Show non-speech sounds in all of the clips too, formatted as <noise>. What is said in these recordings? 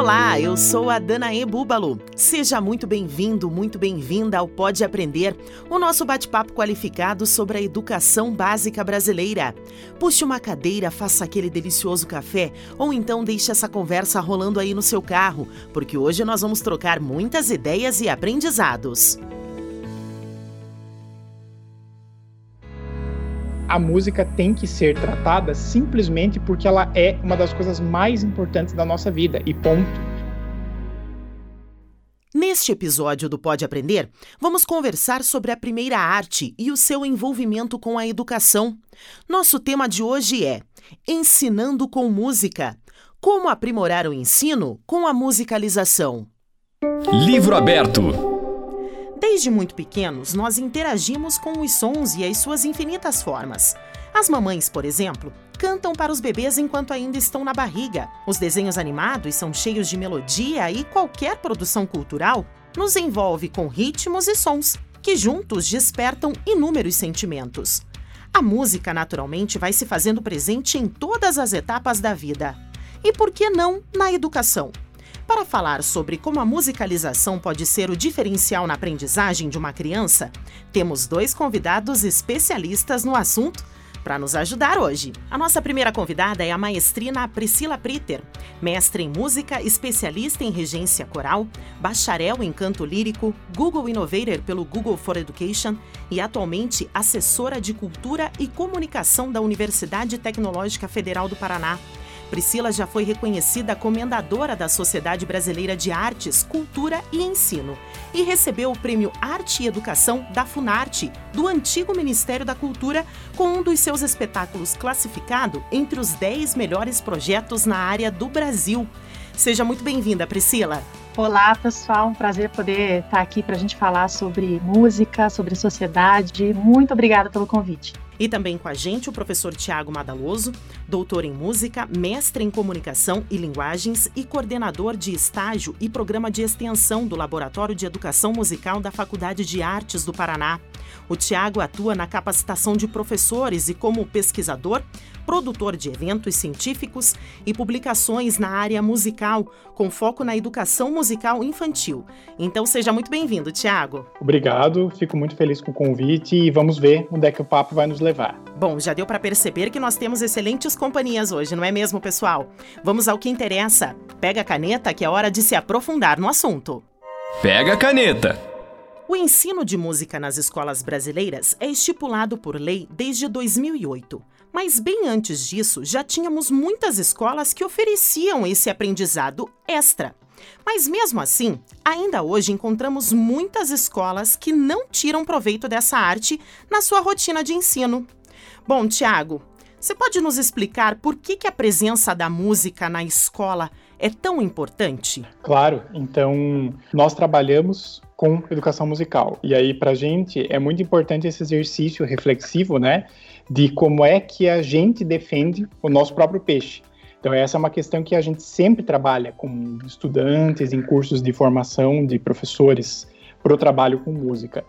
Olá, eu sou a Danae Búbalo. Seja muito bem-vindo, muito bem-vinda ao Pode Aprender, o nosso bate-papo qualificado sobre a educação básica brasileira. Puxe uma cadeira, faça aquele delicioso café ou então deixe essa conversa rolando aí no seu carro, porque hoje nós vamos trocar muitas ideias e aprendizados. A música tem que ser tratada simplesmente porque ela é uma das coisas mais importantes da nossa vida e ponto. Neste episódio do Pode Aprender, vamos conversar sobre a primeira arte e o seu envolvimento com a educação. Nosso tema de hoje é Ensinando com Música. Como aprimorar o ensino com a musicalização. Livro aberto. Desde muito pequenos, nós interagimos com os sons e as suas infinitas formas. As mamães, por exemplo, cantam para os bebês enquanto ainda estão na barriga. Os desenhos animados são cheios de melodia e qualquer produção cultural nos envolve com ritmos e sons que juntos despertam inúmeros sentimentos. A música, naturalmente, vai se fazendo presente em todas as etapas da vida. E por que não na educação? Para falar sobre como a musicalização pode ser o diferencial na aprendizagem de uma criança, temos dois convidados especialistas no assunto para nos ajudar hoje. A nossa primeira convidada é a maestrina Priscila Pritter, mestre em música, especialista em regência coral, bacharel em canto lírico, Google Innovator pelo Google for Education e atualmente assessora de cultura e comunicação da Universidade Tecnológica Federal do Paraná. Priscila já foi reconhecida comendadora da Sociedade Brasileira de Artes, Cultura e Ensino e recebeu o prêmio Arte e Educação da Funarte, do antigo Ministério da Cultura, com um dos seus espetáculos classificado entre os 10 melhores projetos na área do Brasil. Seja muito bem-vinda, Priscila. Olá, pessoal. Um prazer poder estar aqui para a gente falar sobre música, sobre sociedade. Muito obrigada pelo convite. E também com a gente o professor Tiago Madaloso, doutor em música, mestre em comunicação e linguagens e coordenador de estágio e programa de extensão do Laboratório de Educação Musical da Faculdade de Artes do Paraná. O Tiago atua na capacitação de professores e como pesquisador, produtor de eventos científicos e publicações na área musical, com foco na educação musical infantil. Então seja muito bem-vindo, Tiago. Obrigado, fico muito feliz com o convite e vamos ver onde é que o papo vai nos levar. Bom, já deu para perceber que nós temos excelentes companhias hoje, não é mesmo, pessoal? Vamos ao que interessa. Pega a caneta que é hora de se aprofundar no assunto. Pega a caneta. O ensino de música nas escolas brasileiras é estipulado por lei desde 2008. Mas bem antes disso, já tínhamos muitas escolas que ofereciam esse aprendizado extra. Mas mesmo assim, ainda hoje encontramos muitas escolas que não tiram proveito dessa arte na sua rotina de ensino. Bom, Tiago, você pode nos explicar por que, que a presença da música na escola é tão importante? Claro, então nós trabalhamos com educação musical. E aí, para a gente, é muito importante esse exercício reflexivo, né? De como é que a gente defende o nosso próprio peixe. Então, essa é uma questão que a gente sempre trabalha com estudantes em cursos de formação de professores para o trabalho com música.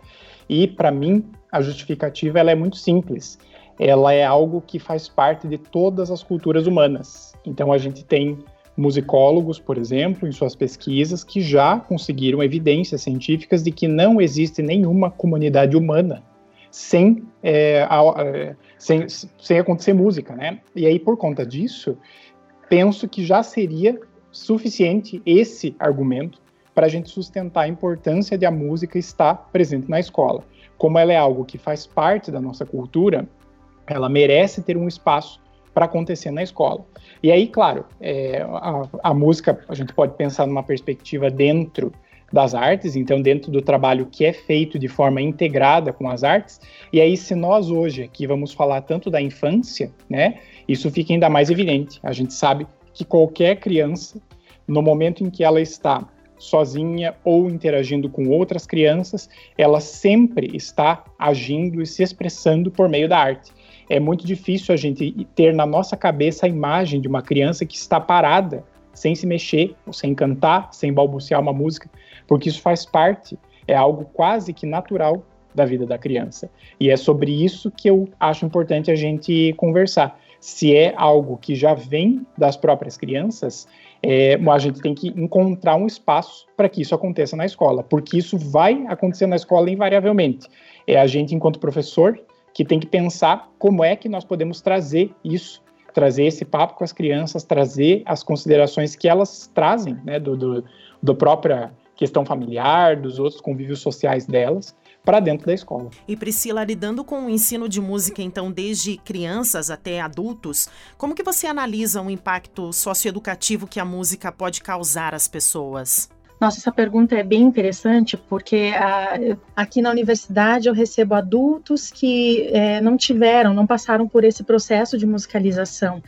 E, para mim, a justificativa ela é muito simples. Ela é algo que faz parte de todas as culturas humanas. Então, a gente tem musicólogos, por exemplo, em suas pesquisas, que já conseguiram evidências científicas de que não existe nenhuma comunidade humana sem, é, a, é, sem, sem acontecer música, né? E aí, por conta disso, penso que já seria suficiente esse argumento para a gente sustentar a importância de a música estar presente na escola. Como ela é algo que faz parte da nossa cultura, ela merece ter um espaço para acontecer na escola. E aí, claro, é, a, a música a gente pode pensar numa perspectiva dentro das artes, então dentro do trabalho que é feito de forma integrada com as artes. E aí, se nós hoje aqui vamos falar tanto da infância, né, isso fica ainda mais evidente. A gente sabe que qualquer criança, no momento em que ela está sozinha ou interagindo com outras crianças, ela sempre está agindo e se expressando por meio da arte. é muito difícil a gente ter na nossa cabeça a imagem de uma criança que está parada, sem se mexer, sem cantar, sem balbuciar uma música, porque isso faz parte, é algo quase que natural da vida da criança. E é sobre isso que eu acho importante a gente conversar. Se é algo que já vem das próprias crianças, é, a gente tem que encontrar um espaço para que isso aconteça na escola, porque isso vai acontecer na escola invariavelmente. É a gente, enquanto professor, que tem que pensar como é que nós podemos trazer isso, trazer esse papo com as crianças, trazer as considerações que elas trazem, né, do, do, do própria questão familiar, dos outros convívios sociais delas, para dentro da escola. E Priscila, lidando com o ensino de música, então, desde crianças até adultos, como que você analisa o impacto socioeducativo que a música pode causar às pessoas? Nossa, essa pergunta é bem interessante, porque a, ah, aqui na universidade eu recebo adultos que é, não tiveram, não passaram por esse processo de musicalização.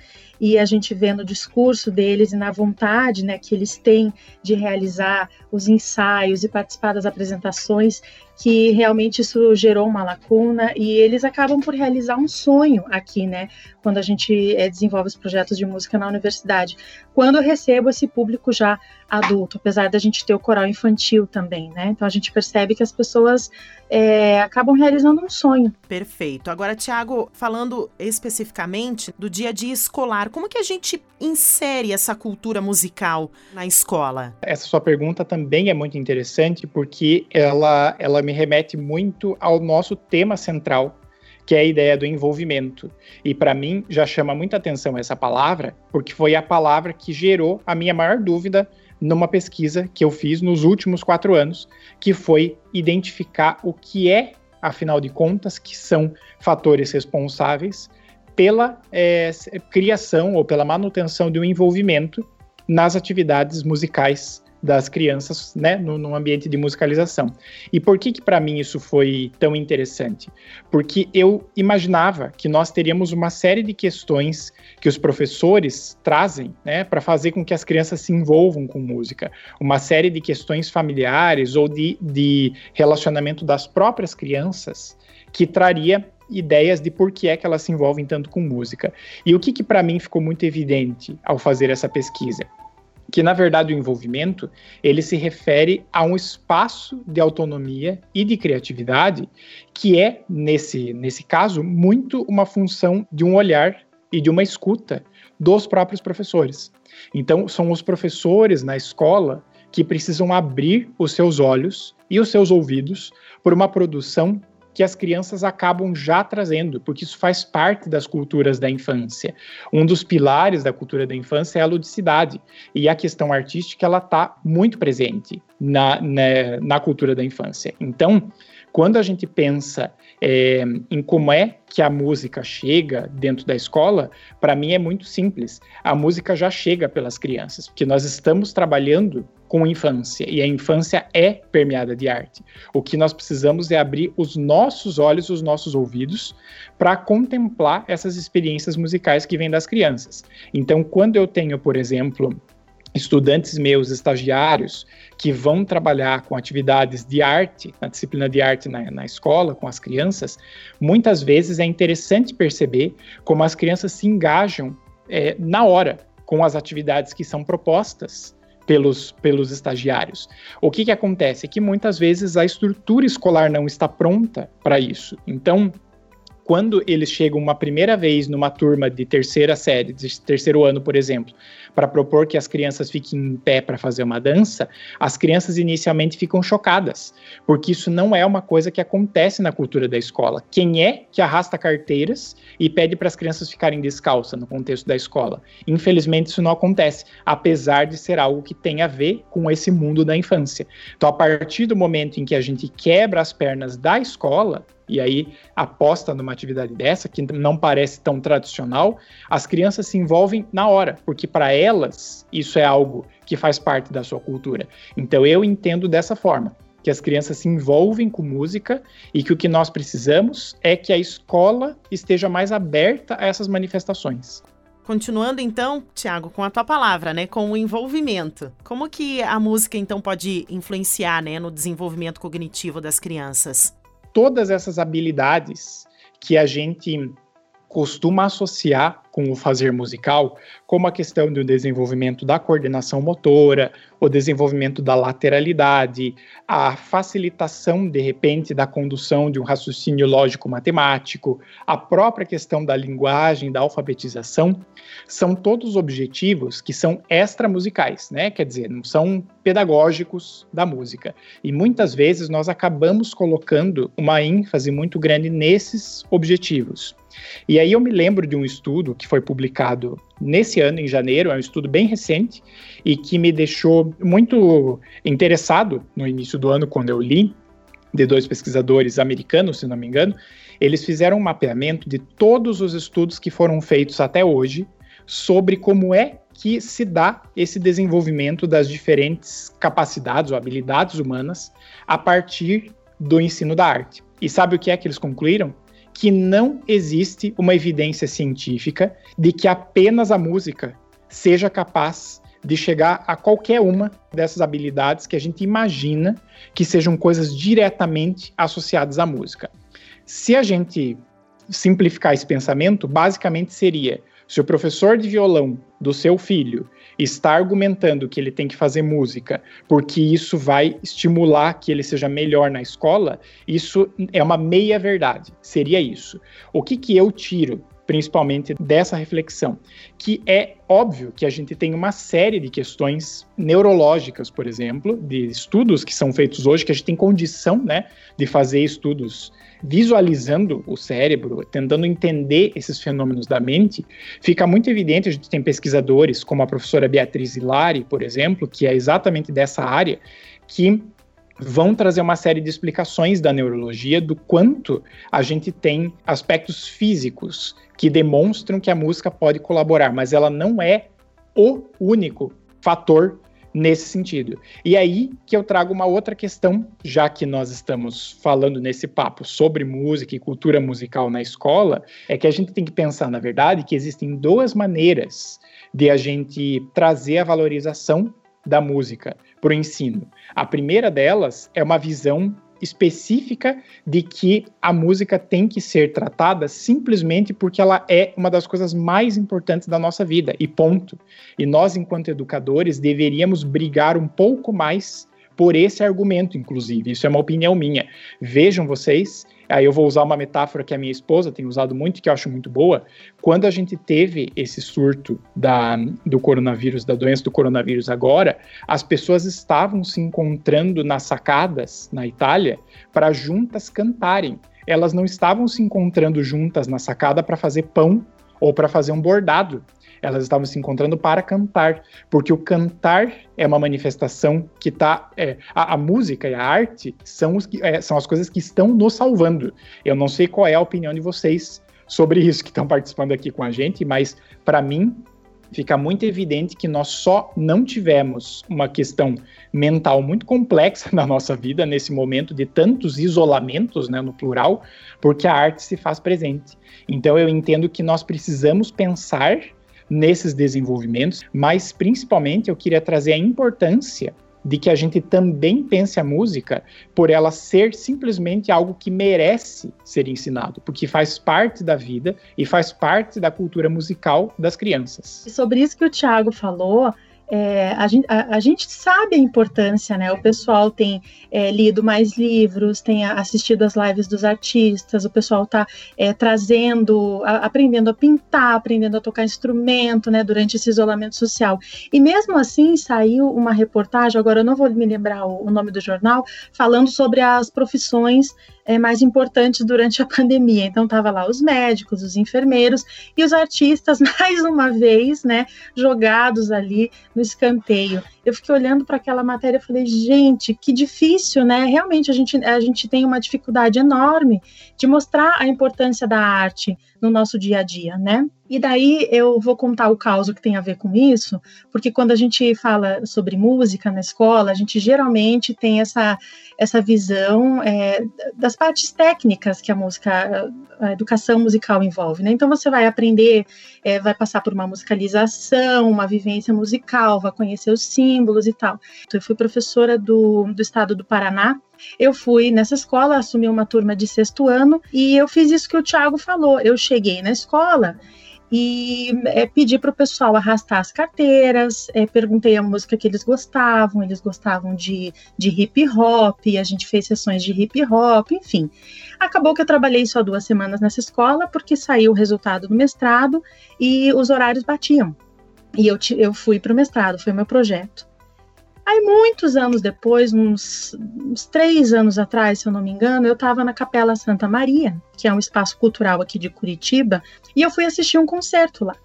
E a gente vê no discurso deles e na vontade né, que eles têm de realizar os ensaios e participar das apresentações, que realmente isso gerou uma lacuna e eles acabam por realizar um sonho aqui, né? Quando a gente é, desenvolve os projetos de música na universidade. Quando eu recebo esse público já adulto, apesar da gente ter o coral infantil também, né? Então a gente percebe que as pessoas é, acabam realizando um sonho. Perfeito. Agora, Tiago, falando especificamente do dia a dia escolar, como que a gente insere essa cultura musical na escola? Essa sua pergunta também é muito interessante porque ela, ela me remete muito ao nosso tema central, que é a ideia do envolvimento. E para mim já chama muita atenção essa palavra, porque foi a palavra que gerou a minha maior dúvida numa pesquisa que eu fiz nos últimos quatro anos, que foi identificar o que é, afinal de contas, que são fatores responsáveis pela é, criação ou pela manutenção de um envolvimento nas atividades musicais das crianças, né, no, no, ambiente de musicalização. E por que que para mim isso foi tão interessante? Porque eu imaginava que nós teríamos uma série de questões que os professores trazem, né, para fazer com que as crianças se envolvam com música, uma série de questões familiares ou de, de relacionamento das próprias crianças que traria ideias de por que é que elas se envolvem tanto com música. E o que, que para mim ficou muito evidente ao fazer essa pesquisa? que na verdade o envolvimento ele se refere a um espaço de autonomia e de criatividade que é nesse nesse caso muito uma função de um olhar e de uma escuta dos próprios professores. Então são os professores na escola que precisam abrir os seus olhos e os seus ouvidos por uma produção que as crianças acabam já trazendo, porque isso faz parte das culturas da infância. Um dos pilares da cultura da infância é a ludicidade, e a questão artística ela está muito presente na, na, na cultura da infância. Então, quando a gente pensa é, em como é que a música chega dentro da escola, para mim é muito simples. A música já chega pelas crianças, porque nós estamos trabalhando com infância e a infância é permeada de arte. O que nós precisamos é abrir os nossos olhos, os nossos ouvidos para contemplar essas experiências musicais que vêm das crianças. Então, quando eu tenho, por exemplo, estudantes meus, estagiários, que vão trabalhar com atividades de arte, na disciplina de arte na, na, escola, com as crianças, muitas vezes é interessante perceber como as crianças se engajam é, na hora com as atividades que são propostas pelos, pelos estagiários. O que, que acontece? É que muitas vezes a estrutura escolar não está pronta para isso. Então, quando eles chegam uma primeira vez numa turma de terceira série, de terceiro ano, por exemplo, para propor que as crianças fiquem em pé para fazer uma dança, as crianças inicialmente ficam chocadas, porque isso não é uma coisa que acontece na cultura da escola. Quem é que arrasta carteiras e pede para as crianças ficarem descalças no contexto da escola? Infelizmente, isso não acontece, apesar de ser algo que tem a ver com esse mundo da infância. Então, a partir do momento em que a gente quebra as pernas da escola, e aí aposta numa atividade dessa, que não parece tão tradicional, as crianças se envolvem na hora, porque para elas isso é algo que faz parte da sua cultura. Então eu entendo dessa forma, que as crianças se envolvem com música e que o que nós precisamos é que a escola esteja mais aberta a essas manifestações. Continuando então, Tiago, com a tua palavra, né, com o envolvimento. Como que a música então pode influenciar, né, no desenvolvimento cognitivo das crianças? Todas essas habilidades que a gente costuma associar com o fazer musical, como a questão do desenvolvimento da coordenação motora, o desenvolvimento da lateralidade, a facilitação, de repente, da condução de um raciocínio lógico-matemático, a própria questão da linguagem, da alfabetização, são todos objetivos que são extramusicais, né? Quer dizer, não são pedagógicos da música. E muitas vezes nós acabamos colocando uma ênfase muito grande nesses objetivos. E aí eu me lembro de um estudo que foi publicado nesse ano, em janeiro, é um estudo bem recente, e que me deixou muito interessado no início do ano, quando eu li, de dois pesquisadores americanos, se não me engano, eles fizeram um mapeamento de todos os estudos que foram feitos até hoje sobre como é que se dá esse desenvolvimento das diferentes capacidades ou habilidades humanas a partir do ensino da arte. E sabe o que é que eles concluíram? Que não existe uma evidência científica de que apenas a música seja capaz de chegar a qualquer uma dessas habilidades que a gente imagina que sejam coisas diretamente associadas à música. Se a gente simplificar esse pensamento, basicamente seria: se o professor de violão do seu filho está argumentando que ele tem que fazer música porque isso vai estimular que ele seja melhor na escola, isso é uma meia verdade. Seria isso. O que, que eu tiro principalmente dessa reflexão, que é óbvio que a gente tem uma série de questões neurológicas, por exemplo, de estudos que são feitos hoje, que a gente tem condição, né, de fazer estudos visualizando o cérebro, tentando entender esses fenômenos da mente, fica muito evidente, a gente tem pesquisadores como a professora Beatriz Hilari, por exemplo, que é exatamente dessa área, que vão trazer uma série de explicações da neurologia do quanto a gente tem aspectos físicos que demonstram que a música pode colaborar, mas ela não é o único fator nesse sentido. E aí que eu trago uma outra questão, já que nós estamos falando nesse papo sobre música e cultura musical na escola, é que a gente tem que pensar, na verdade, que existem duas maneiras de a gente trazer a valorização da música para o ensino. A primeira delas é uma visão específica de que a música tem que ser tratada simplesmente porque ela é uma das coisas mais importantes da nossa vida, e ponto. E nós, enquanto educadores, deveríamos brigar um pouco mais por esse argumento, inclusive. Isso é uma opinião minha. Vejam vocês Aí eu vou usar uma metáfora que a minha esposa tem usado muito, que eu acho muito boa. Quando a gente teve esse surto da, do coronavírus, da doença do coronavírus agora, as pessoas estavam se encontrando nas sacadas na Itália para juntas cantarem. Elas não estavam se encontrando juntas na sacada para fazer pão ou para fazer um bordado elas estavam se encontrando para cantar, porque o cantar é uma manifestação que está. É, a, a, música e a arte são, os, é, são as coisas que estão nos salvando. Eu não sei qual é a opinião de vocês sobre isso que estão participando aqui com a gente, mas para mim fica muito evidente que nós só não tivemos uma questão mental muito complexa <laughs> na nossa vida nesse momento de tantos isolamentos, né, no plural, porque a arte se faz presente. Então eu entendo que nós precisamos pensar nesses desenvolvimentos, mas principalmente eu queria trazer a importância de que a gente também pense a música por ela ser simplesmente algo que merece ser ensinado, porque faz parte da vida e faz parte da cultura musical das crianças. E sobre isso que o Tiago falou, é, a, gente, a, a, gente, sabe a importância, né? O pessoal tem é, lido mais livros, tem assistido as lives dos artistas, o pessoal está é, trazendo, a, aprendendo a pintar, aprendendo a tocar instrumento, né? Durante esse isolamento social. E mesmo assim saiu uma reportagem, agora eu não vou me lembrar o, o nome do jornal, falando sobre as profissões é, mais importantes durante a pandemia. Então tava lá os médicos, os enfermeiros e os artistas <laughs> mais uma vez, né, jogados ali no escanteio. Eu fiquei olhando para aquela matéria e falei, gente, que difícil, né? Realmente a gente a gente tem uma dificuldade enorme de mostrar a importância da arte no nosso dia a dia, né? E daí eu vou contar o caos que tem a ver com isso, porque quando a gente fala sobre música na escola, a gente geralmente tem essa, essa visão é, das partes técnicas que a música, a educação musical envolve, né? Então você vai aprender, é, vai passar por uma musicalização, uma vivência musical, vai conhecer os símbolos e tal. Então, eu fui professora do, do estado do Paraná eu fui nessa escola, assumi uma turma de sexto ano e eu fiz isso que o Thiago falou. Eu cheguei na escola e é, pedi para o pessoal arrastar as carteiras, é, perguntei a música que eles gostavam, eles gostavam de, de hip hop, a gente fez sessões de hip hop, enfim. Acabou que eu trabalhei só duas semanas nessa escola, porque saiu o resultado do mestrado e os horários batiam. E eu, eu fui para o mestrado, foi meu projeto. Aí, muitos anos depois, uns, uns, três anos atrás, se eu não me engano, eu estava na Capela Santa Maria, que é um espaço cultural aqui de Curitiba, e eu fui assistir um concerto lá.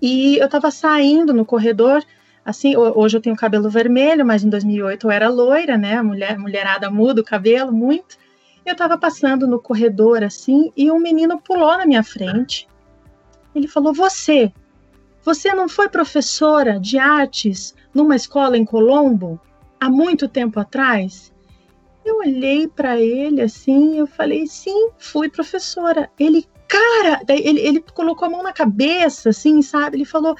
E eu estava saindo no corredor, assim, hoje eu tenho cabelo vermelho, mas em 2008 eu era loira, né? Mulher, mulherada muda o cabelo muito. Eu estava passando no corredor assim e um menino pulou na minha frente. Ele falou: Você, você não foi professora de artes numa escola em Colombo há muito tempo atrás? Eu olhei para ele assim, eu falei, sim, fui professora. Ele, cara, ele, ele colocou a mão na cabeça, assim, sabe? Ele falou,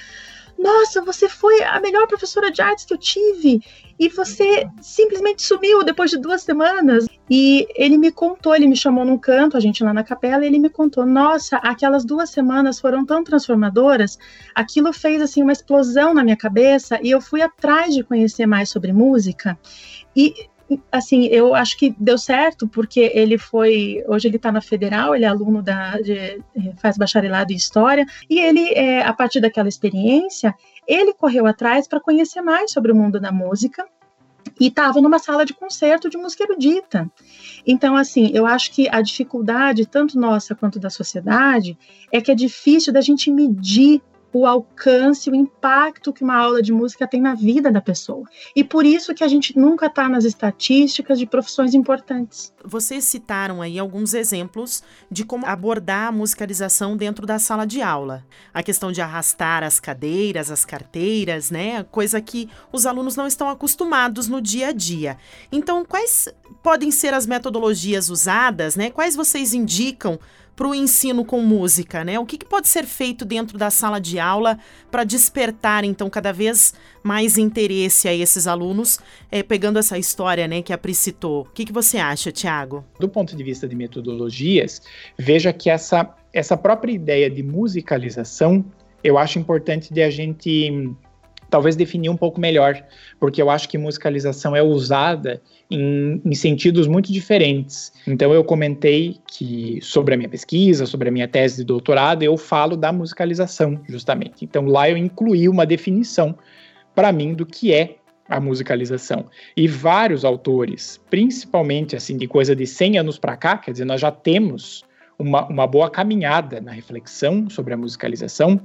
nossa, você foi a melhor professora de artes que eu tive e você simplesmente sumiu depois de duas semanas. E ele me contou, ele me chamou num canto, a gente lá na capela, e ele me contou: nossa, aquelas duas semanas foram tão transformadoras, aquilo fez assim uma explosão na minha cabeça e eu fui atrás de conhecer mais sobre música. E assim, eu acho que deu certo, porque ele foi. Hoje ele está na federal, ele é aluno da. De, faz bacharelado em História, e ele, é, a partir daquela experiência, ele correu atrás para conhecer mais sobre o mundo da música. E estava numa sala de concerto de música erudita. Então, assim, eu acho que a dificuldade, tanto nossa quanto da sociedade, é que é difícil da gente medir o alcance, o impacto que uma aula de música tem na vida da pessoa. E por isso que a gente nunca está nas estatísticas de profissões importantes. Vocês citaram aí alguns exemplos de como abordar a musicalização dentro da sala de aula. A questão de arrastar as cadeiras, as carteiras, né? Coisa que os alunos não estão acostumados no dia a dia. Então, quais podem ser as metodologias usadas, né? Quais vocês indicam para o ensino com música, né? O que, que, pode ser feito dentro da sala de aula para despertar, então, cada vez mais interesse a esses alunos, é, pegando essa história, né, que a Pri citou. O que, que você acha, Tiago? Do ponto de vista de metodologias, veja que essa, essa própria ideia de musicalização, eu acho importante de a gente talvez definir um pouco melhor, porque eu acho que musicalização é usada em, em, sentidos muito diferentes. Então eu comentei que sobre a minha pesquisa, sobre a minha tese de doutorado, eu falo da musicalização, justamente. Então lá eu incluí uma definição para mim do que é a musicalização. E vários autores, principalmente assim de coisa de 100 anos para cá, quer dizer, nós já temos uma, uma boa caminhada na reflexão sobre a musicalização,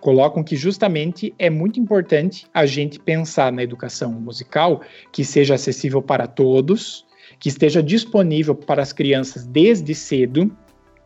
colocam que justamente é muito importante a gente pensar na educação musical que seja acessível para todos, que esteja disponível para as crianças desde cedo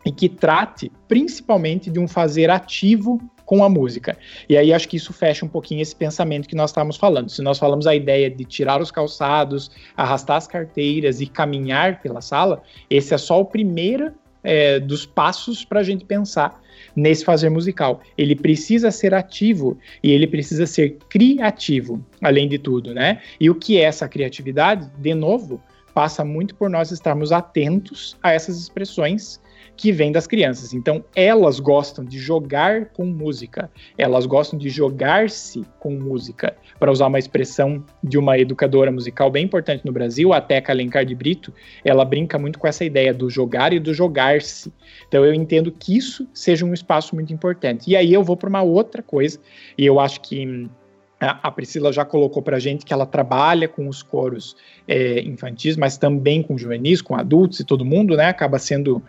e que trate principalmente de um fazer ativo com a música. E aí acho que isso fecha um pouquinho esse pensamento que nós estávamos falando. Se nós falamos a ideia de tirar os calçados, arrastar as carteiras e caminhar pela sala, esse é só o primeiro é, dos passos para a gente pensar nesse fazer musical. Ele precisa ser ativo e ele precisa ser criativo, além de tudo, né? E o que é essa criatividade? De novo, passa muito por nós estarmos atentos a essas expressões que vem das crianças. Então, elas gostam de jogar com música, elas gostam de jogar-se com música. Para usar uma expressão de uma educadora musical bem importante no Brasil, a Teca Alencar de Brito, ela brinca muito com essa ideia do jogar e do jogar-se. Então, eu entendo que isso seja um espaço muito importante. E aí eu vou para uma outra coisa, e eu acho que a Priscila já colocou para gente que ela trabalha com os coros é, infantis, mas também com juvenis, com adultos e todo mundo, né? Acaba sendo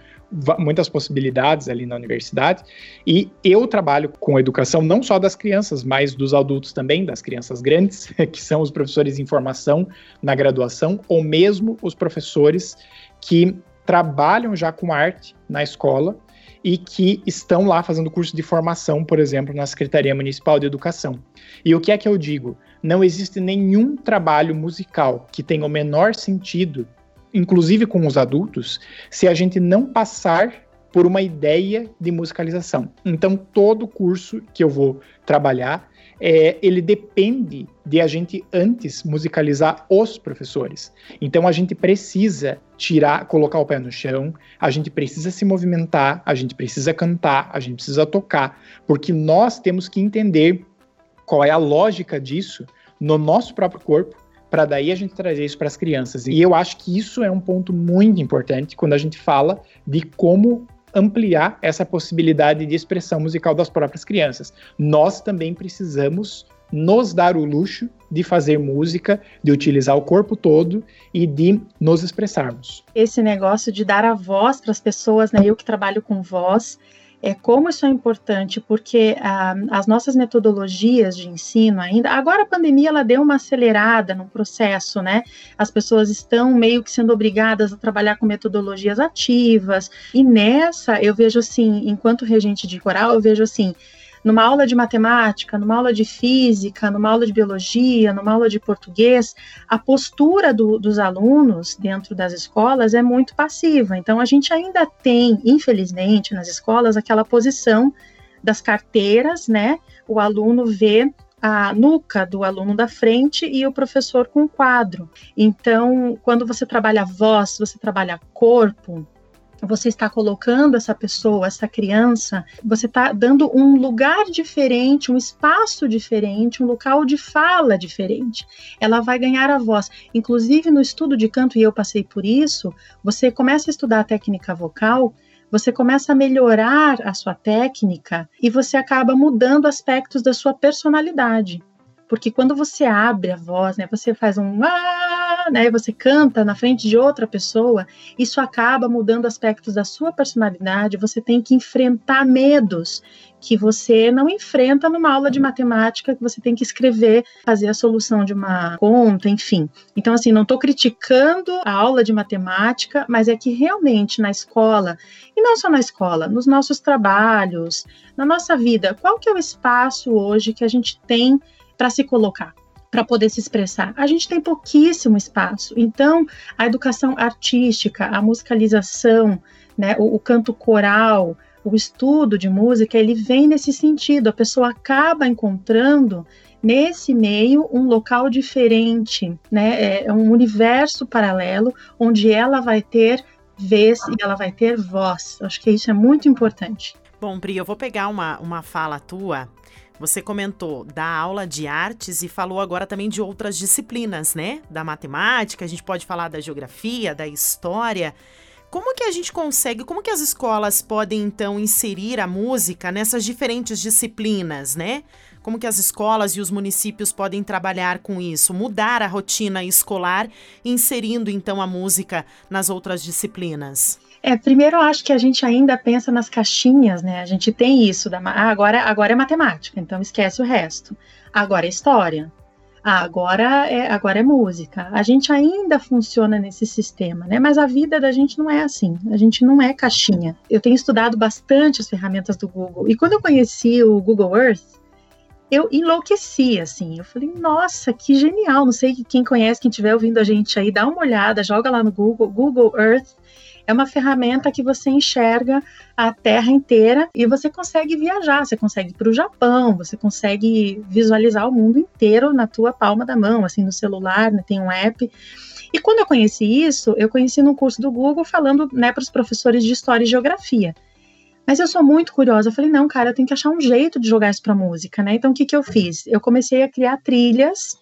muitas possibilidades ali na universidade. E eu trabalho com educação não só das crianças, mas dos adultos também, das crianças grandes, <laughs> que são os professores em formação na graduação, ou mesmo os professores que trabalham já com arte na escola e que estão lá fazendo curso de formação, por exemplo, na Secretaria Municipal de Educação. E o que é que eu digo? Não existe nenhum trabalho musical que tenha o menor sentido inclusive com os adultos, se a gente não passar por uma ideia de musicalização. Então, todo curso que eu vou trabalhar, é, ele depende de a gente antes musicalizar os professores. Então, a gente precisa tirar, colocar o pé no chão, a gente precisa se movimentar, a gente precisa cantar, a gente precisa tocar, porque nós temos que entender qual é a lógica disso no nosso próprio corpo para daí a gente trazer isso para as crianças. E eu acho que isso é um ponto muito importante quando a gente fala de como ampliar essa possibilidade de expressão musical das próprias crianças. Nós também precisamos nos dar o luxo de fazer música, de utilizar o corpo todo e de nos expressarmos. Esse negócio de dar a voz para as pessoas, né? Eu que trabalho com voz, é, como isso é importante, porque ah, as nossas metodologias de ensino ainda, agora a pandemia ela deu uma acelerada no processo, né? As pessoas estão meio que sendo obrigadas a trabalhar com metodologias ativas, e nessa eu vejo assim, enquanto regente de coral, eu vejo assim, numa aula de matemática, numa aula de física, numa aula de biologia, numa aula de português, a postura do, dos alunos dentro das escolas é muito passiva. Então, a gente ainda tem, infelizmente, nas escolas, aquela posição das carteiras, né? O aluno vê a nuca do aluno da frente e o professor com o quadro. Então, quando você trabalha voz, você trabalha corpo, você está colocando essa pessoa, essa criança, você está dando um lugar diferente, um espaço diferente, um local de fala diferente. Ela vai ganhar a voz. Inclusive no estudo de canto, e eu passei por isso, você começa a estudar a técnica vocal, você começa a melhorar a sua técnica e você acaba mudando aspectos da sua personalidade. Porque quando você abre a voz, né, você faz um ah, né, você canta na frente de outra pessoa, isso acaba mudando aspectos da sua personalidade, você tem que enfrentar medos que você não enfrenta numa aula de matemática, que você tem que escrever, fazer a solução de uma conta, enfim. Então, assim, não estou criticando a aula de matemática, mas é que realmente na escola, e não só na escola, nos nossos trabalhos, na nossa vida, qual que é o espaço hoje que a gente tem para se colocar, para poder se expressar. A gente tem pouquíssimo espaço. Então, a educação artística, a musicalização, né, o, o canto coral, o estudo de música, ele vem nesse sentido. A pessoa acaba encontrando nesse meio um local diferente, né? É, é um universo paralelo onde ela vai ter vez e ela vai ter voz. Acho que isso é muito importante. Bom, Pri, eu vou pegar uma, uma fala tua você comentou da aula de artes e falou agora também de outras disciplinas, né? Da matemática, a gente pode falar da geografia, da história. Como que a gente consegue, como que as escolas podem então inserir a música nessas diferentes disciplinas, né? Como que as escolas e os municípios podem trabalhar com isso, mudar a rotina escolar, inserindo então a música nas outras disciplinas? É, primeiro eu acho que a gente ainda pensa nas caixinhas, né? A gente tem isso da ah, agora, agora é matemática, então esquece o resto. Agora é história. Ah, agora é, agora é música. A gente ainda funciona nesse sistema, né? Mas a vida da gente não é assim. A gente não é caixinha. Eu tenho estudado bastante as ferramentas do Google. E quando eu conheci o Google Earth, eu enlouqueci, assim. Eu falei, nossa, que genial. Não sei quem conhece, quem estiver ouvindo a gente aí, dá uma olhada, joga lá no Google, Google Earth é uma ferramenta que você enxerga a Terra inteira e você consegue viajar, você consegue para o Japão, você consegue visualizar o mundo inteiro na tua palma da mão, assim, no celular, né, tem um app. E quando eu conheci isso, eu conheci num curso do Google falando né, para os professores de História e Geografia. Mas eu sou muito curiosa. Eu falei, não, cara, eu tenho que achar um jeito de jogar isso para música, né? Então, o que, que eu fiz? Eu comecei a criar trilhas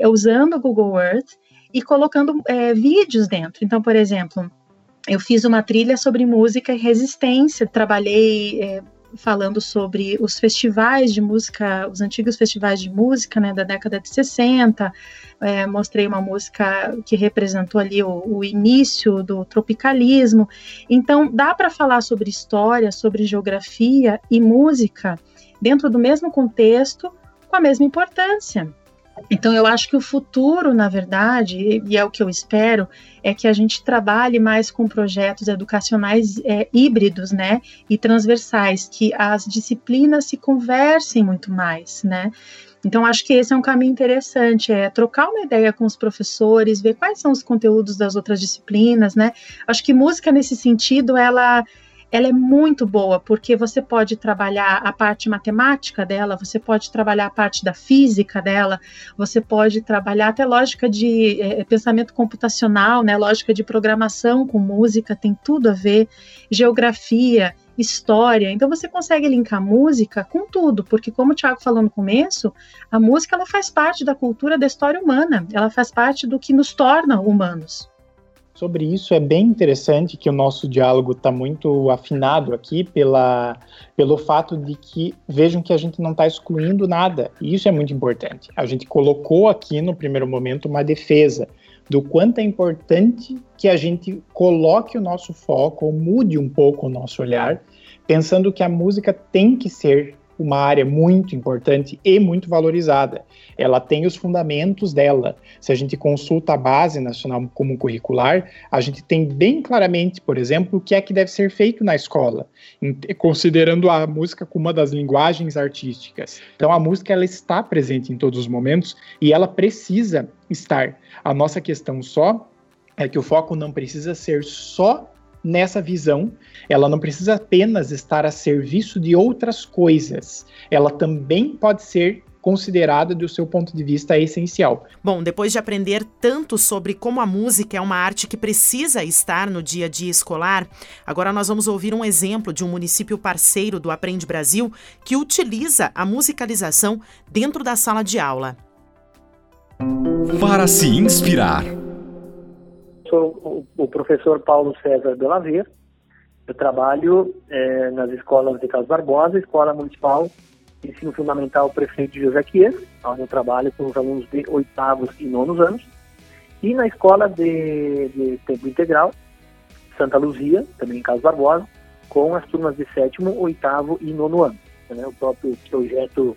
usando o Google Earth e colocando é, vídeos dentro. Então, por exemplo, eu fiz uma trilha sobre música e resistência, trabalhei é, falando sobre os festivais de música, os antigos festivais de música né, da década de 60. É, mostrei uma música que representou ali o, o início do tropicalismo. Então, dá para falar sobre história, sobre geografia e música dentro do mesmo contexto, com a mesma importância. Então, eu acho que o futuro, na verdade, e é o que eu espero, é que a gente trabalhe mais com projetos educacionais é, híbridos, né, e transversais, que as disciplinas se conversem muito mais, né. Então, acho que esse é um caminho interessante, é trocar uma ideia com os professores, ver quais são os conteúdos das outras disciplinas, né. Acho que música, nesse sentido, ela ela é muito boa, porque você pode trabalhar a parte matemática dela, você pode trabalhar a parte da física dela, você pode trabalhar até lógica de é, pensamento computacional, né, lógica de programação com música, tem tudo a ver, geografia, história. Então você consegue linkar música com tudo, porque como o Thiago falou no começo, a música ela faz parte da cultura da história humana, ela faz parte do que nos torna humanos. Sobre isso é bem interessante que o nosso diálogo está muito afinado aqui pela, pelo fato de que vejam que a gente não está excluindo nada. E isso é muito importante. A gente colocou aqui no primeiro momento uma defesa do quanto é importante que a gente coloque o nosso foco, ou mude um pouco o nosso olhar, pensando que a música tem que ser uma área muito importante e muito valorizada. Ela tem os fundamentos dela. Se a gente consulta a base nacional comum curricular, a gente tem bem claramente, por exemplo, o que é que deve ser feito na escola, considerando a música como uma das linguagens artísticas. Então a música ela está presente em todos os momentos e ela precisa estar. A nossa questão só é que o foco não precisa ser só nessa visão, ela não precisa apenas estar a serviço de outras coisas, ela também pode ser considerada do seu ponto de vista essencial. Bom, depois de aprender tanto sobre como a música é uma arte que precisa estar no dia a dia escolar, agora nós vamos ouvir um exemplo de um município parceiro do Aprende Brasil que utiliza a musicalização dentro da sala de aula. Para se inspirar sou o, professor Paulo César Delaver. Eu trabalho é, nas escolas de Carlos Barbosa, Escola Municipal Ensino Fundamental Prefeito José Quies, onde eu trabalho com os alunos de oitavos e nonos anos. E na escola de, de tempo integral, Santa Luzia, também em Carlos Barbosa, com as turmas de sétimo, oitavo e nono ano. Né? O próprio projeto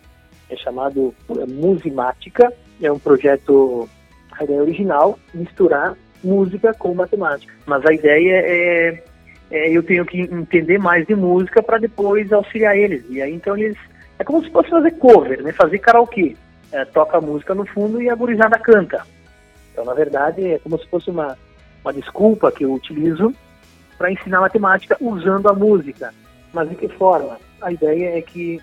é chamado é, Musimática, é um projeto, a ideia original, misturar música com matemática. Mas a ideia é, é eu tenho que entender mais de música para depois auxiliar eles. E aí então eles é como se fosse fazer cover, né? Fazer karaokê. É, toca a música no fundo e a gurizada canta. Então, na verdade, é como se fosse uma, uma desculpa que eu utilizo para ensinar matemática usando a música. Mas de que forma? A ideia é que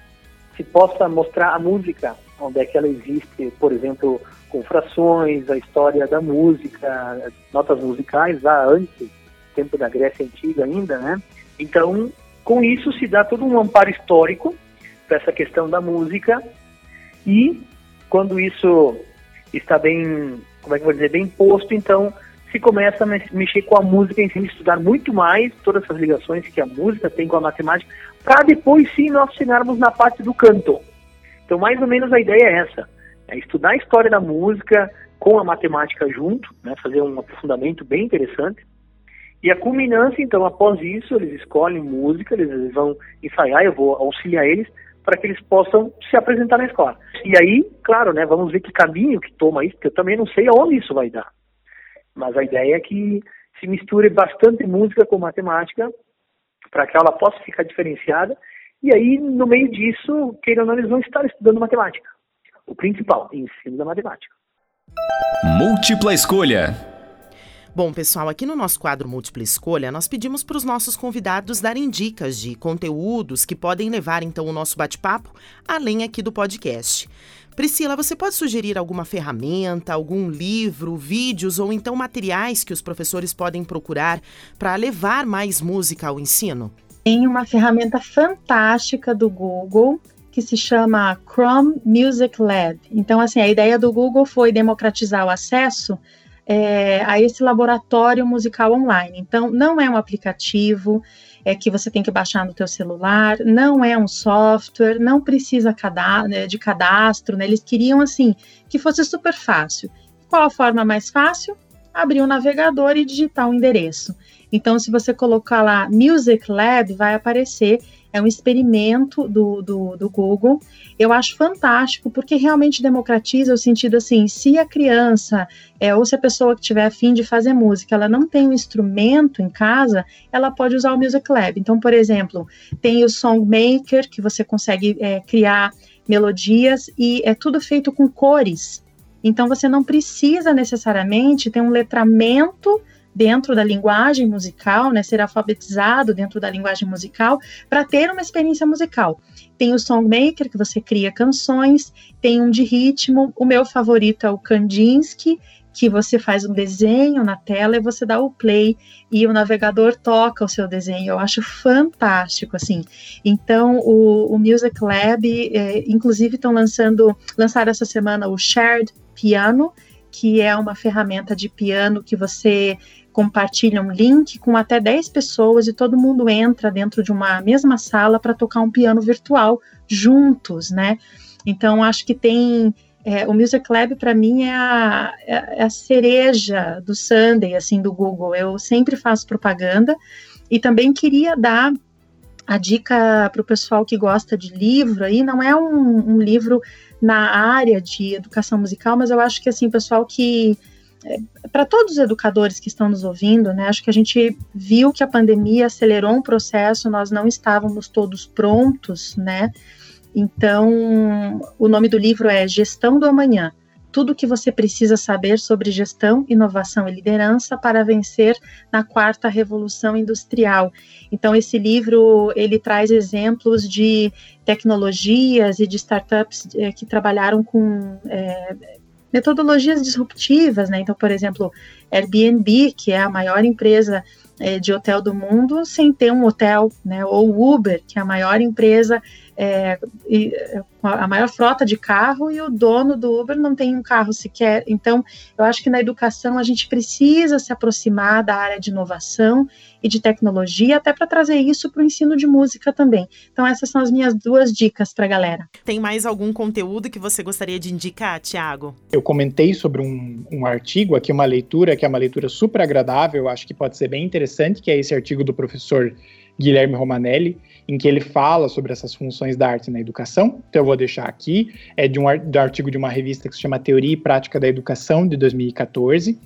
se possa mostrar a música, onde é que ela existe, por exemplo, com frações, a história da música, notas musicais lá antes, tempo da Grécia Antiga ainda, né? Então, com isso se dá todo um amparo histórico para essa questão da música e quando isso está bem, como é que eu vou dizer, bem posto, então se começa a mexer com a música em si, estudar muito mais todas essas ligações que a música tem com a matemática, para depois sim nós chegarmos na parte do canto. Então, mais ou menos a ideia é essa é estudar a história da música com a matemática junto, né, fazer um aprofundamento bem interessante. E a culminância, então, após isso, eles escolhem música, eles vão ensaiar, eu vou auxiliar eles para que eles possam se apresentar na escola. E aí, claro, né, vamos ver que caminho que toma isso, porque eu também não sei aonde isso vai dar. Mas a ideia é que se misture bastante música com matemática para que a aula possa ficar diferenciada. E aí, no meio disso, queiram ou não, eles vão estar estudando matemática o principal, ensino da matemática. Múltipla escolha. Bom, pessoal, aqui no nosso quadro Múltipla Escolha, nós pedimos para os nossos convidados darem dicas de conteúdos que podem levar então o nosso bate-papo além aqui do podcast. Priscila, você pode sugerir alguma ferramenta, algum livro, vídeos ou então materiais que os professores podem procurar para levar mais música ao ensino? Tem uma ferramenta fantástica do Google que se chama Chrome Music Lab. Então, assim, a ideia do Google foi democratizar o acesso é, a esse laboratório musical online. Então, não é um aplicativo é, que você tem que baixar no teu celular, não é um software, não precisa né, de cadastro, né? Eles queriam, assim, que fosse super fácil. Qual a forma mais fácil? Abrir o um navegador e digitar o um endereço. Então, se você colocar lá Music Lab, vai aparecer é um experimento do, do, do, Google. Eu acho fantástico, porque realmente democratiza o sentido assim, se a criança é, ou se a pessoa que tiver afim de fazer música, ela não tem um instrumento em casa, ela pode usar o Music Lab. Então, por exemplo, tem o Song Maker, que você consegue é, criar melodias, e é tudo feito com cores. Então, você não precisa necessariamente ter um letramento dentro da linguagem musical, né, ser alfabetizado dentro da linguagem musical para ter uma experiência musical. Tem o Songmaker, que você cria canções, tem um de ritmo, o meu favorito é o Kandinsky, que você faz um desenho na tela e você dá o play e o navegador toca o seu desenho. Eu acho fantástico, assim. Então, o, o Music Lab, é, inclusive, estão lançando, lançaram essa semana o Shared Piano, que é uma ferramenta de piano que você compartilha um link com até 10 pessoas e todo mundo entra dentro de uma mesma sala para tocar um piano virtual juntos, né? Então, acho que tem é, o Music Lab para mim é a, é a cereja do Sunday, assim, do Google. Eu sempre faço propaganda e também queria dar a dica para o pessoal que gosta de livro aí, não é um, um, livro na área de educação musical, mas eu acho que assim, pessoal que é, para todos os educadores que estão nos ouvindo, né, acho que a gente viu que a pandemia acelerou um processo, nós não estávamos todos prontos, né, então, o nome do livro é Gestão do Amanhã. Tudo o que você precisa saber sobre gestão, inovação e liderança para vencer na quarta revolução industrial. Então, esse livro ele traz exemplos de tecnologias e de startups é, que trabalharam com é, metodologias disruptivas, né? Então, por exemplo, Airbnb, que é a maior empresa é, de hotel do mundo, sem ter um hotel, né? Ou Uber, que é a maior empresa é, a maior frota de carro e o dono do Uber não tem um carro sequer. Então, eu acho que na educação a gente precisa se aproximar da área de inovação e de tecnologia, até para trazer isso para o ensino de música também. Então, essas são as minhas duas dicas para a galera. Tem mais algum conteúdo que você gostaria de indicar, Tiago? Eu comentei sobre um, um artigo aqui, uma leitura, que é uma leitura super agradável, acho que pode ser bem interessante, que é esse artigo do professor Guilherme Romanelli, em que ele fala sobre essas funções da arte na educação. Então eu vou deixar aqui, é de um artigo de uma revista que se chama Teoria e Prática da Educação, de 2014.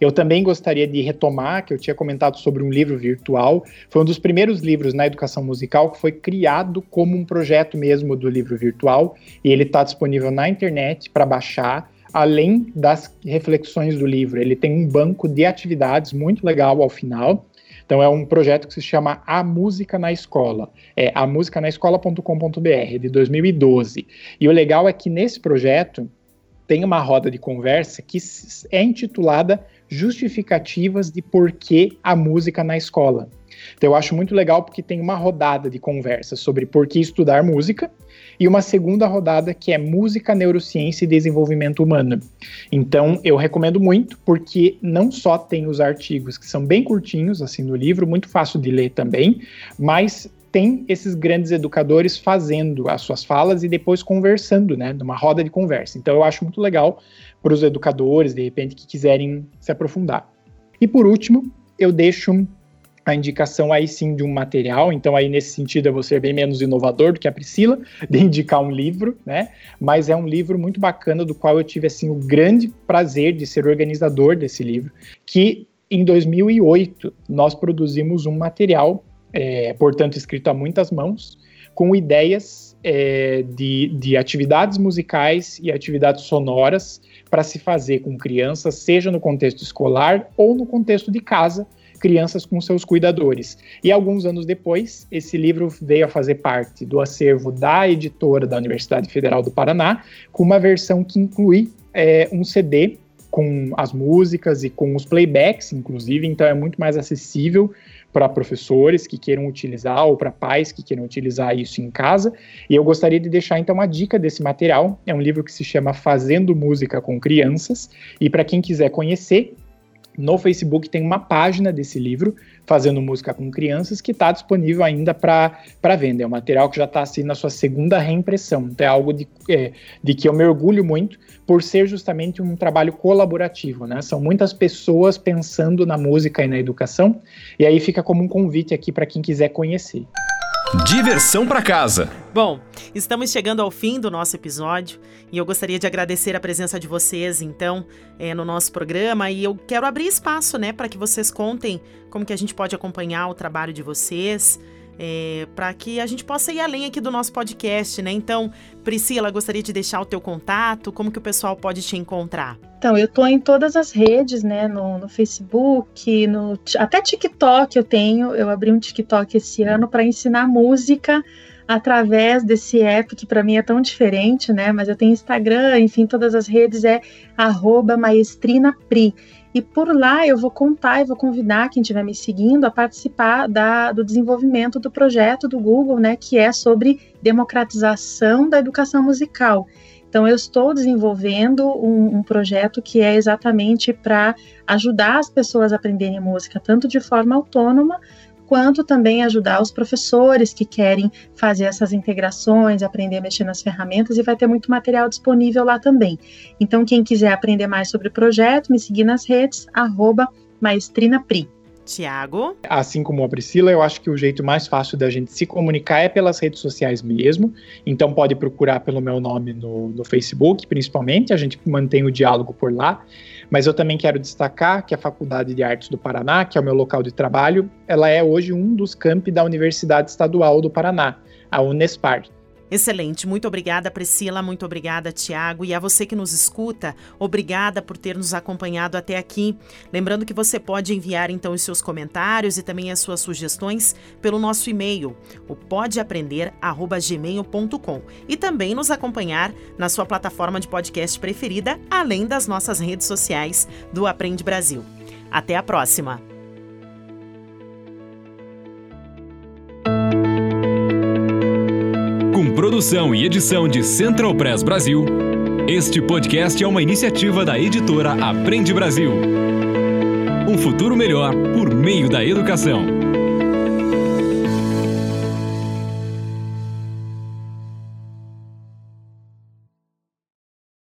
Eu também gostaria de retomar que eu tinha comentado sobre um livro virtual. Foi um dos primeiros livros na educação musical que foi criado como um projeto mesmo do livro virtual e ele está disponível na internet para baixar. Além das reflexões do livro, ele tem um banco de atividades muito legal ao final. Então é um projeto que se chama A Música na Escola. É amusicanaescola.com.br, de 2012. E o legal é que nesse projeto tem uma roda de conversa que é intitulada Justificativas de por que a música na escola. Então eu acho muito legal porque tem uma rodada de conversa sobre por que estudar música e uma segunda rodada que é música, neurociência e desenvolvimento humano. Então eu recomendo muito porque não só tem os artigos que são bem curtinhos assim no livro, muito fácil de ler também, mas tem esses grandes educadores fazendo as suas falas e depois conversando, né, numa roda de conversa. Então eu acho muito legal para os educadores, de repente, que quiserem se aprofundar. E por último, eu deixo a indicação aí sim de um material, então aí nesse sentido eu vou ser bem menos inovador do que a Priscila, de indicar um livro, né? Mas é um livro muito bacana do qual eu tive assim o grande prazer de ser organizador desse livro, que em 2008 nós produzimos um material, é, portanto escrito a muitas mãos, com ideias é, de, de atividades musicais e atividades sonoras para se fazer com crianças, seja no contexto escolar ou no contexto de casa, crianças com seus cuidadores. E alguns anos depois, esse livro veio a fazer parte do acervo da editora da Universidade Federal do Paraná, com uma versão que inclui é, um CD com as músicas e com os playbacks, inclusive, então é muito mais acessível para professores que queiram utilizar ou para pais que queiram utilizar isso em casa. E eu gostaria de deixar então uma dica desse material. É um livro que se chama Fazendo Música com Crianças. E para quem quiser conhecer, no Facebook tem uma página desse livro, Fazendo Música com Crianças, que está disponível ainda para venda. É um material que já está assim na sua segunda reimpressão. Então é algo de, é, de que eu me orgulho muito por ser justamente um trabalho colaborativo. Né? São muitas pessoas pensando na música e na educação, e aí fica como um convite aqui para quem quiser conhecer. Diversão para casa. Bom, estamos chegando ao fim do nosso episódio e eu gostaria de agradecer a presença de vocês, então, é, no nosso programa e eu quero abrir espaço, né, para que vocês contem como que a gente pode acompanhar o trabalho de vocês. É, para que a gente possa ir além aqui do nosso podcast, né? Então, Priscila, gostaria de deixar o teu contato, como que o pessoal pode te encontrar? Então, eu estou em todas as redes, né? No, no, Facebook, no até TikTok eu tenho. Eu abri um TikTok esse ano para ensinar música através desse app que para mim é tão diferente, né? Mas eu tenho Instagram, enfim, todas as redes é @maestrinapri. E por lá eu vou contar e vou convidar quem estiver me seguindo a participar da, do desenvolvimento do projeto do Google, né, que é sobre democratização da educação musical. Então, eu estou desenvolvendo um, um projeto que é exatamente para ajudar as pessoas a aprenderem música, tanto de forma autônoma, quanto também ajudar os professores que querem fazer essas integrações, aprender a mexer nas ferramentas e vai ter muito material disponível lá também. Então, quem quiser aprender mais sobre o projeto, me seguir nas redes, arroba maestrinapri. Tiago? Assim como a Priscila, eu acho que o jeito mais fácil da gente se comunicar é pelas redes sociais mesmo. Então pode procurar pelo meu nome no, no Facebook, principalmente, a gente mantém o diálogo por lá. Mas eu também quero destacar que a Faculdade de Artes do Paraná, que é o meu local de trabalho, ela é hoje um dos campi da Universidade Estadual do Paraná, a Unespar. Excelente, muito obrigada Priscila, muito obrigada Tiago e a você que nos escuta, obrigada por ter nos acompanhado até aqui. Lembrando que você pode enviar então os seus comentários e também as suas sugestões pelo nosso e-mail, o podeaprender@gmail.com e também nos acompanhar na sua plataforma de podcast preferida, além das nossas redes sociais do Aprende Brasil. Até a próxima. Produção e edição de Central Press Brasil, este podcast é uma iniciativa da editora Aprende Brasil. Um futuro melhor por meio da educação.